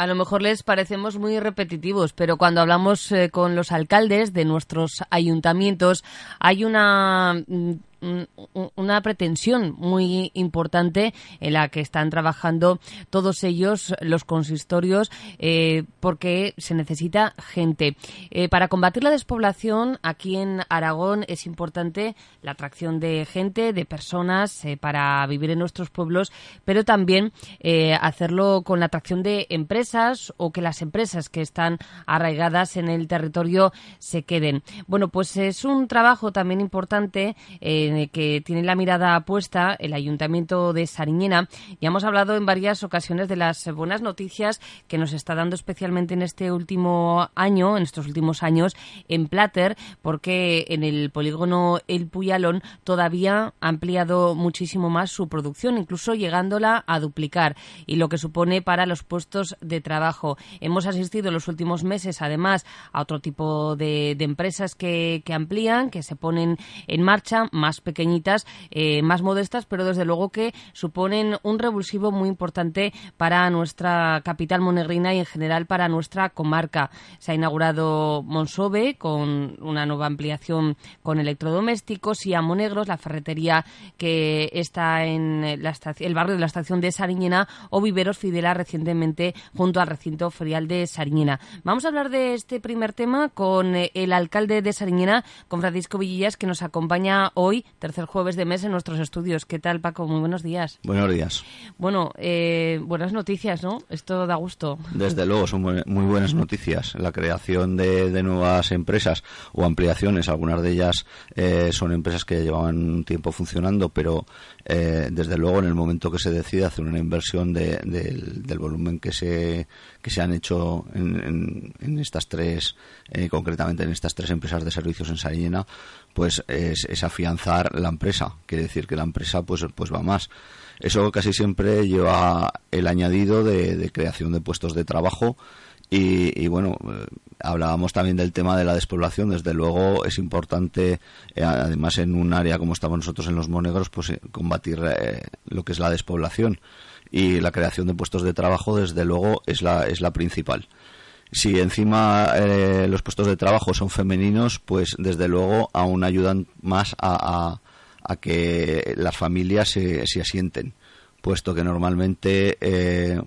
a lo mejor les parecemos muy repetitivos, pero cuando hablamos eh, con los alcaldes de nuestros ayuntamientos hay una mm, una pretensión muy importante en la que están trabajando todos ellos, los consistorios, eh, porque se necesita gente. Eh, para combatir la despoblación, aquí en Aragón es importante la atracción de gente, de personas eh, para vivir en nuestros pueblos, pero también hacerlo con la atracción de empresas o que las empresas que están arraigadas en el territorio se queden. Bueno, pues es un trabajo también importante que tiene la mirada puesta el Ayuntamiento de Sariñena. Ya hemos hablado en varias ocasiones de las buenas noticias que nos está dando especialmente en este último año, en estos últimos años, en Plater, porque en el polígono El Puyalón todavía ha ampliado muchísimo más su producción, incluso llegándola a duplicar, y lo que supone para los puestos de trabajo. Hemos asistido en los últimos meses, además, a otro tipo de, empresas que, que amplían, que se ponen en marcha, más pequeñitas, eh, más modestas, pero desde luego que suponen un revulsivo muy importante para nuestra capital monegrina y en general para nuestra comarca. Se ha inaugurado Monsove con una nueva ampliación con electrodomésticos y a Monegros, la ferretería que está en el barrio de la estación de Sariñena o Viveros Fidela recientemente junto al recinto ferial de Sariñena. Vamos a hablar de este primer tema con eh, el alcalde de Sariñena, con Francisco Villillas, que nos acompaña hoy tercer jueves de mes en nuestros estudios. ¿Qué tal, Paco? Muy buenos días. Buenos días. Bueno, eh, buenas noticias, ¿no? Esto da gusto. Desde luego, son muy, buenas noticias. La creación de, nuevas empresas o ampliaciones, algunas de ellas eh, son empresas que llevaban un tiempo funcionando, pero eh, desde luego en el momento que se decide hacer una inversión del volumen que se, que se han hecho en, estas tres, concretamente en estas tres empresas de servicios en Sariñena, pues es, afianzar la empresa. Quiere decir que la empresa pues, pues va más. Eso casi siempre lleva el añadido de, creación de puestos de trabajo y, bueno, eh, hablábamos también del tema de la despoblación. Desde luego es importante, eh, además en un área como estamos nosotros en los Monegros, pues eh, combatir lo que es la despoblación y la creación de puestos de trabajo, desde luego, es la, es la principal. Si encima eh, los puestos de trabajo son femeninos, pues desde luego aún ayudan más a, que las familias se, se, asienten, puesto que normalmente eh,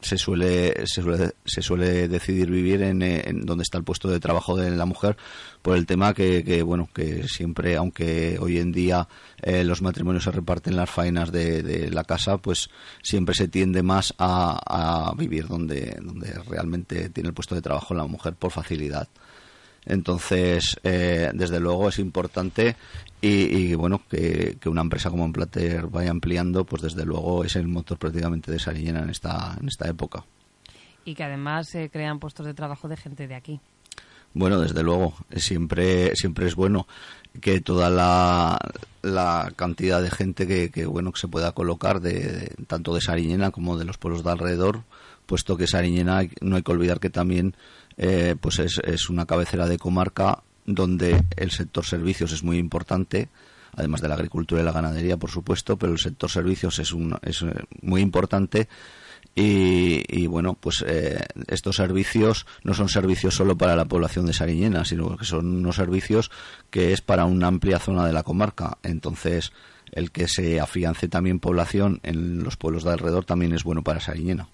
se suele, se suele, se suele decidir vivir en, en, donde está el puesto de trabajo de la mujer por el tema que, que bueno que siempre aunque hoy en día eh, los matrimonios se reparten las faenas de, de, la casa pues siempre se tiende más a, a vivir donde donde realmente tiene el puesto de trabajo la mujer por facilidad. Entonces, eh, desde luego es importante y, bueno, que, una empresa como Emplater vaya ampliando, pues desde luego es el motor prácticamente de Sariñena en esta, en esta época. Y que además se crean puestos de trabajo de gente de aquí. Bueno, desde luego, siempre, siempre es bueno que toda la, la cantidad de gente que, que, bueno que se pueda colocar de, tanto de Sariñena como de los pueblos de alrededor, puesto que Sariñena no hay que olvidar que también eh, pues es, es una cabecera de comarca donde el sector servicios es muy importante, además de la agricultura y la ganadería, por supuesto, pero el sector servicios es, un, es eh, muy importante. Y, bueno, pues eh, estos servicios no son servicios solo para la población de Sariñena, sino que son unos servicios que es para una amplia zona de la comarca. Entonces, el que se afiance también población en los pueblos de alrededor también es bueno para Sariñena.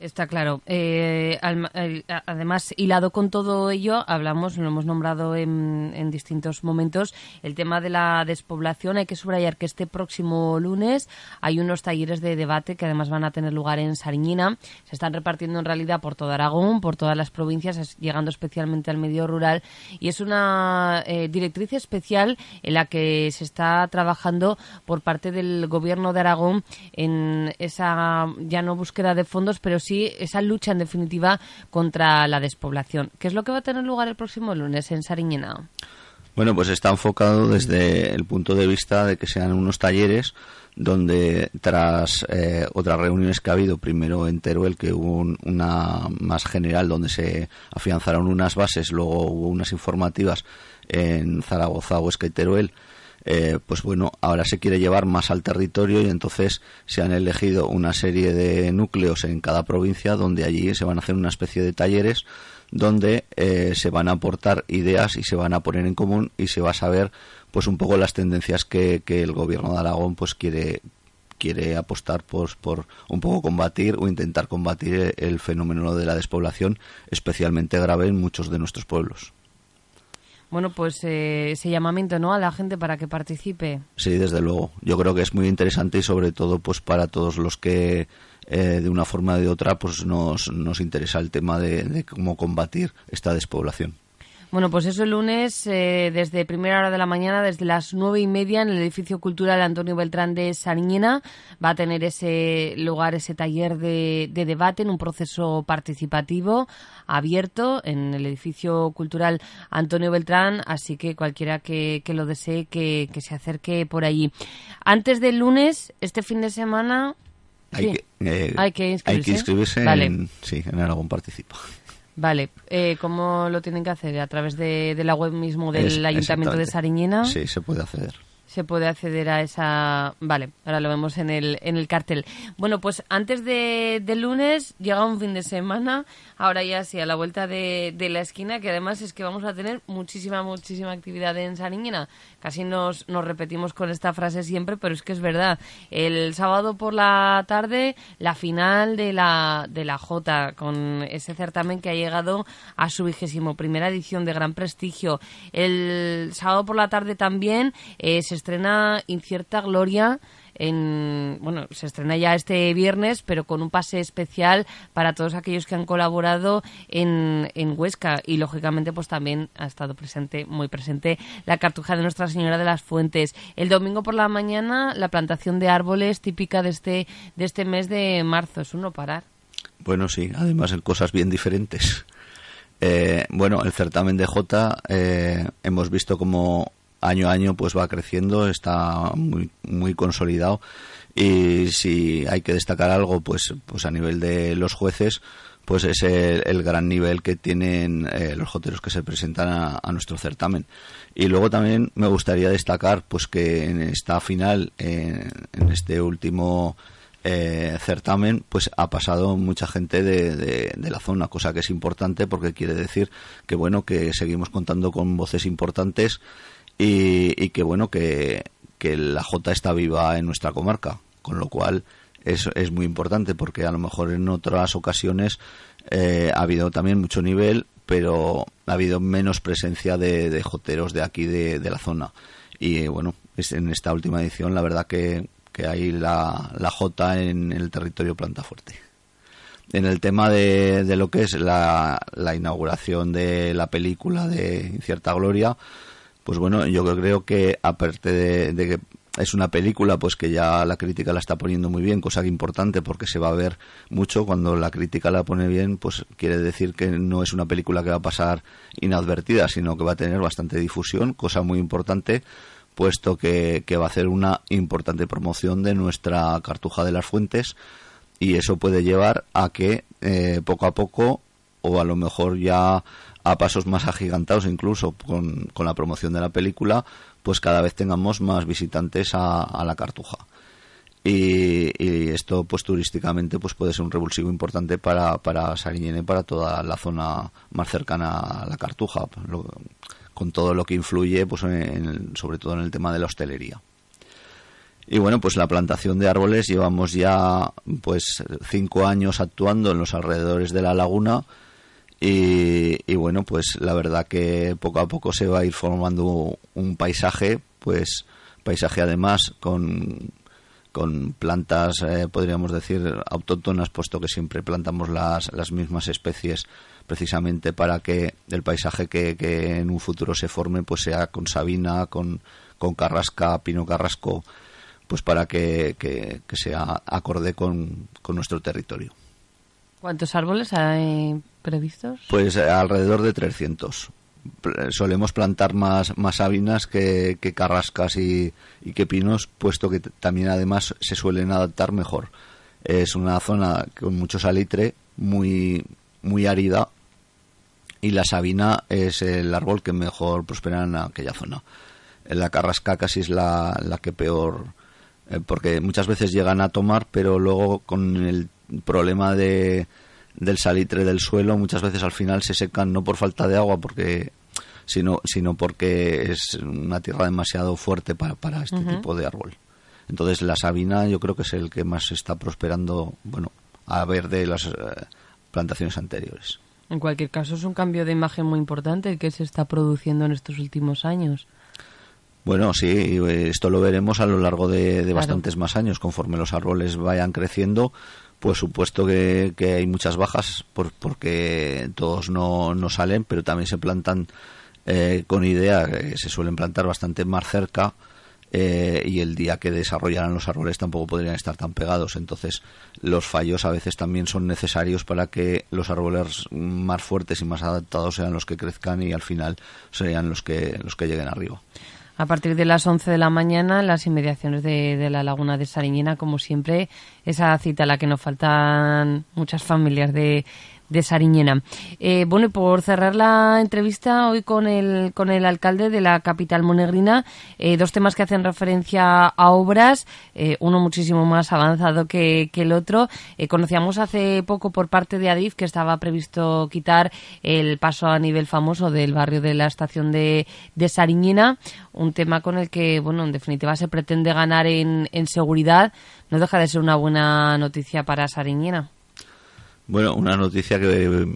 Está claro. Eh, además, hilado con todo ello, hablamos, lo hemos nombrado en, distintos momentos, el tema de la despoblación. Hay que subrayar que este próximo lunes hay unos talleres de debate que además van a tener lugar en Sariñina. Se están repartiendo en realidad por todo Aragón, por todas las provincias, llegando especialmente al medio rural. Y es una eh, directriz especial en la que se está trabajando por parte del Gobierno de Aragón en esa ya no búsqueda de fondos, pero sí esa lucha en definitiva contra la despoblación. ¿Qué es lo que va a tener lugar el próximo lunes en Sariñena? Bueno, pues está enfocado desde el punto de vista de que sean unos talleres donde tras eh, otras reuniones que ha habido, primero en Teruel, que hubo una más general donde se afianzaron unas bases, luego hubo unas informativas en Zaragoza, Huesca y Teruel, eh, pues bueno, ahora se quiere llevar más al territorio y entonces se han elegido una serie de núcleos en cada provincia donde allí se van a hacer una especie de talleres donde eh, se van a aportar ideas y se van a poner en común y se va a saber pues un poco las tendencias que, el gobierno de Aragón pues quiere quiere apostar pues, por un poco combatir o intentar combatir el fenómeno de la despoblación especialmente grave en muchos de nuestros pueblos. Bueno, pues eh, ese llamamiento, ¿no? A la gente para que participe. Sí, desde luego. Yo creo que es muy interesante y sobre todo, pues para todos los que eh, de una forma o de otra, pues nos, nos interesa el tema de cómo combatir esta despoblación. Bueno, pues eso el lunes, eh, desde primera hora de la mañana, desde las nueve y media, en el edificio cultural Antonio Beltrán de Sariñena, va a tener ese lugar, ese taller de, debate en un proceso participativo abierto en el edificio cultural Antonio Beltrán, así que cualquiera que, lo desee que, se acerque por allí. Antes del lunes, este fin de semana... Hay, que, eh, hay que inscribirse, en, sí, en algún participo. Vale, eh, ¿cómo lo tienen que hacer? ¿A través de, la web mismo del Ayuntamiento de Sariñena? Sí, se puede acceder se puede acceder a esa... Vale, ahora lo vemos en el, en el cartel. Bueno, pues antes de, lunes llega un fin de semana, ahora ya sí, a la vuelta de, de, la esquina, que además es que vamos a tener muchísima, muchísima actividad en Sariñena. Casi nos, nos repetimos con esta frase siempre, pero es que es verdad. El sábado por la tarde, la final de la, de la J, con ese certamen que ha llegado a su vigésimo primera edición de gran prestigio. El sábado por la tarde también eh, se estrena Incierta Gloria en, bueno, se estrena ya este viernes, pero con un pase especial para todos aquellos que han colaborado en, en Huesca y lógicamente pues también ha estado presente, muy presente la cartuja de Nuestra Señora de las Fuentes. El domingo por la mañana la plantación de árboles típica de este, de este mes de marzo, es uno parar. Bueno, sí, además en cosas bien diferentes. Eh, bueno, el certamen de J eh, hemos visto como año a año pues va creciendo, está muy, muy consolidado y si hay que destacar algo pues, pues a nivel de los jueces pues es el, gran nivel que tienen eh, los joteros que se presentan a, nuestro certamen. Y luego también me gustaría destacar pues que en esta final, en este último eh, certamen, pues ha pasado mucha gente de, de, la zona, cosa que es importante porque quiere decir que bueno que seguimos contando con voces importantes y, que bueno que, la J está viva en nuestra comarca, con lo cual es, es muy importante porque a lo mejor en otras ocasiones eh, ha habido también mucho nivel, pero ha habido menos presencia de, de joteros de aquí de, la zona. Y bueno, en esta última edición la verdad que, que hay la, la J en el territorio Planta Fuerte. En el tema de, de lo que es la, la inauguración de la película de Incierta Gloria, pues bueno, yo creo que aparte de, que es una película pues que ya la crítica la está poniendo muy bien, cosa importante porque se va a ver mucho. Cuando la crítica la pone bien, pues quiere decir que no es una película que va a pasar inadvertida, sino que va a tener bastante difusión, cosa muy importante puesto que, va a hacer una importante promoción de nuestra cartuja de las fuentes y eso puede llevar a que eh, poco a poco o a lo mejor ya a pasos más agigantados incluso con, con, la promoción de la película, pues cada vez tengamos más visitantes a, la Cartuja. Y, esto pues turísticamente pues puede ser un revulsivo importante para, para Sariñena y para toda la zona más cercana a la Cartuja, con todo lo que influye pues sobre todo en el tema de la hostelería. Y bueno, pues la plantación de árboles llevamos ya pues cinco años actuando en los alrededores de la laguna y, bueno, pues la verdad que poco a poco se va a ir formando un paisaje, pues paisaje además con, con plantas, eh, podríamos decir, autóctonas, puesto que siempre plantamos las, las mismas especies precisamente para que el paisaje que, que, en un futuro se forme pues sea con sabina, con, con carrasca, pino carrasco, pues para que, que, que sea acorde con, con nuestro territorio. ¿Cuántos árboles hay previstos? Pues alrededor de 300 solemos plantar más, más sabinas que, carrascas y, que pinos, puesto que también además se suelen adaptar mejor. Es una zona con mucho salitre, muy, muy árida, y la sabina es el árbol que mejor prospera en aquella zona. La carrasca casi es la, la que peor, eh, porque muchas veces llegan a tomar, pero luego con el problema de, del salitre del suelo muchas veces al final se secan no por falta de agua porque sino sino porque es una tierra demasiado fuerte para, para este tipo de árbol. Entonces la sabina yo creo que es el que más está prosperando bueno a ver de las eh, plantaciones anteriores. En cualquier caso es un cambio de imagen muy importante el que se está produciendo en estos últimos años. Bueno, sí, esto lo veremos a lo largo de, bastantes más años, conforme los árboles vayan creciendo, pues supuesto que, hay muchas bajas por, porque todos no, no, salen, pero también se plantan eh, con idea, que se suelen plantar bastante más cerca eh, y el día que desarrollaran los árboles tampoco podrían estar tan pegados. Entonces los fallos a veces también son necesarios para que los árboles más fuertes y más adaptados sean los que crezcan y al final serían los que, los que lleguen arriba a partir de las 11 de la mañana las inmediaciones de, la laguna de Sariñena, como siempre, esa cita a la que nos faltan muchas familias de, de Sariñena. Eh, bueno, y por cerrar la entrevista hoy con el, con el alcalde de la capital monegrina, eh, dos temas que hacen referencia a obras, eh, uno muchísimo más avanzado que, que el otro. conocíamos hace poco por parte de Adif que estaba previsto quitar el paso a nivel famoso del barrio de la estación de, de Sariñena, un tema con el que, bueno, en definitiva se pretende ganar en, en seguridad. No deja de ser una buena noticia para Sariñena. Bueno, una noticia que...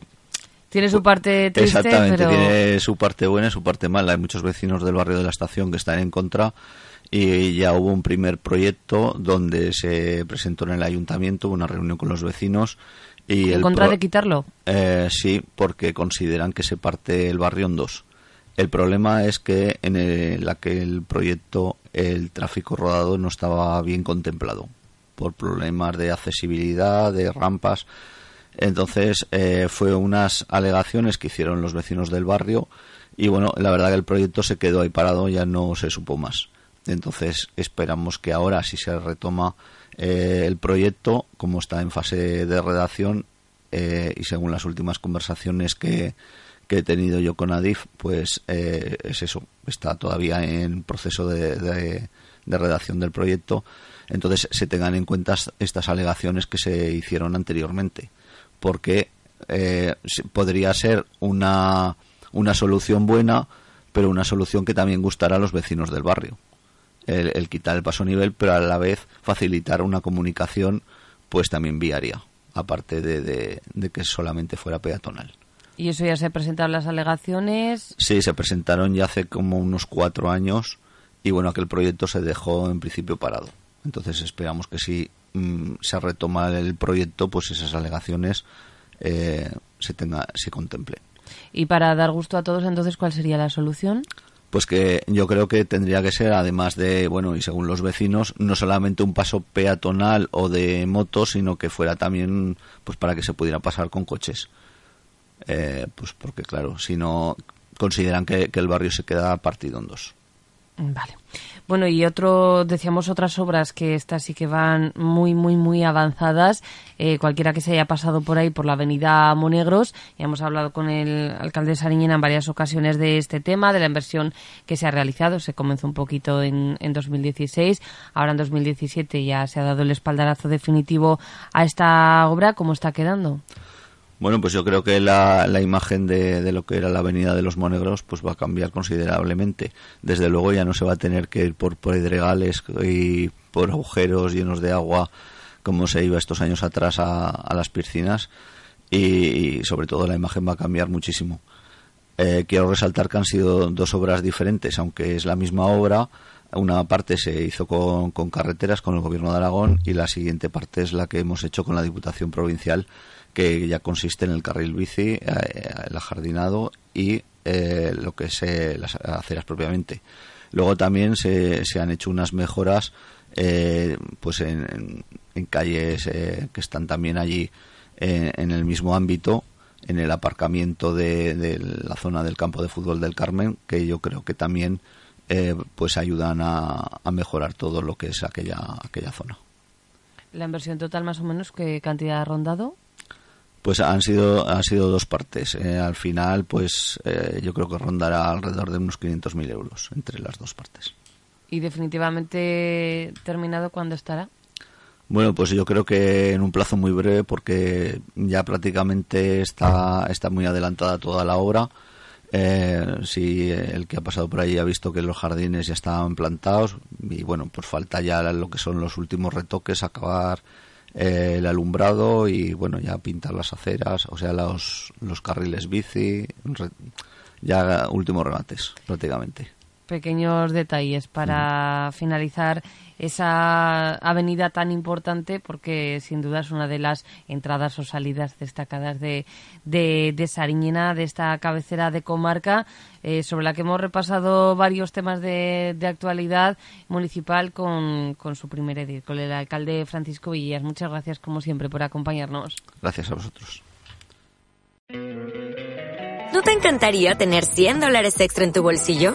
Tiene su parte triste, Exactamente, tiene su parte buena y su parte mala. Hay muchos vecinos del barrio de la estación que están en contra y ya hubo un primer proyecto donde se presentó en el ayuntamiento una reunión con los vecinos y ¿En contra de quitarlo? Eh, sí, porque consideran que se parte el barrio en dos. El problema es que en el, aquel proyecto el tráfico rodado no estaba bien contemplado por problemas de accesibilidad, de rampas. Entonces, eh, fue unas alegaciones que hicieron los vecinos del barrio y bueno, la verdad que el proyecto se quedó ahí parado, ya no se supo más. Entonces, esperamos que ahora, si se retoma eh, el proyecto, como está en fase de redacción eh, y según las últimas conversaciones que, he tenido yo con Adif, pues es eso, está todavía en proceso de, de redacción del proyecto. Entonces, se tengan en cuenta estas alegaciones que se hicieron anteriormente porque eh, podría ser una, una solución buena, pero una solución que también gustará a los vecinos del barrio. El, quitar el paso a nivel, pero a la vez facilitar una comunicación pues también viaria, aparte de, de, que solamente fuera peatonal. ¿Y eso ya se presentaron las alegaciones? Sí, se presentaron ya hace como unos cuatro años y bueno, aquel proyecto se dejó en principio parado. Entonces esperamos que si mm, se retoma el proyecto, pues esas alegaciones eh, se tenga, se contemplen. Y para dar gusto a todos, entonces, ¿cuál sería la solución? Pues que yo creo que tendría que ser, además de, bueno, y según los vecinos, no solamente un paso peatonal o de motos, sino que fuera también, pues para que se pudiera pasar con coches. Eh, pues porque, claro, si no, consideran que el barrio se queda partido en dos. Vale. Bueno, y otro, decíamos otras obras que estas sí que van muy, muy, muy avanzadas. Eh, cualquiera que se haya pasado por ahí, por la avenida Monegros, y hemos hablado con el alcalde de Sariñena en varias ocasiones de este tema, de la inversión que se ha realizado. Se comenzó un poquito en, en 2016, ahora en 2017 ya se ha dado el espaldarazo definitivo a esta obra. ¿Cómo está quedando? Bueno, pues yo creo que la, la imagen de, de, lo que era la Avenida de los Monegros pues va a cambiar considerablemente. Desde luego ya no se va a tener que ir por pedregales y por agujeros llenos de agua como se iba estos años atrás a, a las piscinas y, sobre todo la imagen va a cambiar muchísimo. Eh, quiero resaltar que han sido dos obras diferentes, aunque es la misma obra. Una parte se hizo con, con carreteras, con el Gobierno de Aragón, y la siguiente parte es la que hemos hecho con la Diputación Provincial que ya consiste en el carril bici, eh, el ajardinado y eh, lo que es eh, las aceras propiamente. Luego también se, se han hecho unas mejoras pues en, calles que están también allí eh, en el mismo ámbito en el aparcamiento de, la zona del campo de fútbol del Carmen, que yo creo que también eh, pues ayudan a, mejorar todo lo que es aquella, aquella zona. ¿La inversión total más o menos qué cantidad ha rondado? Pues han sido, han sido dos partes. Eh, al final, pues eh, yo creo que rondará alrededor de unos 500.000 euros entre las dos partes. ¿Y definitivamente terminado cuándo estará? Bueno, pues yo creo que en un plazo muy breve porque ya prácticamente está, está muy adelantada toda la obra. Eh, si el que ha pasado por ahí ha visto que los jardines ya estaban plantados y bueno, pues falta ya lo que son los últimos retoques, acabar eh, el alumbrado y bueno, ya pintar las aceras, o sea, los, los carriles bici, ya últimos remates prácticamente pequeños detalles para finalizar esa avenida tan importante porque sin duda es una de las entradas o salidas destacadas de, de, de Sariñena, de esta cabecera de comarca, eh, sobre la que hemos repasado varios temas de, de actualidad municipal con, con su primer edil, con el alcalde Francisco Villas. Muchas gracias, como siempre, por acompañarnos. Gracias a vosotros. ¿No te encantaría tener 100 dólares extra en tu bolsillo?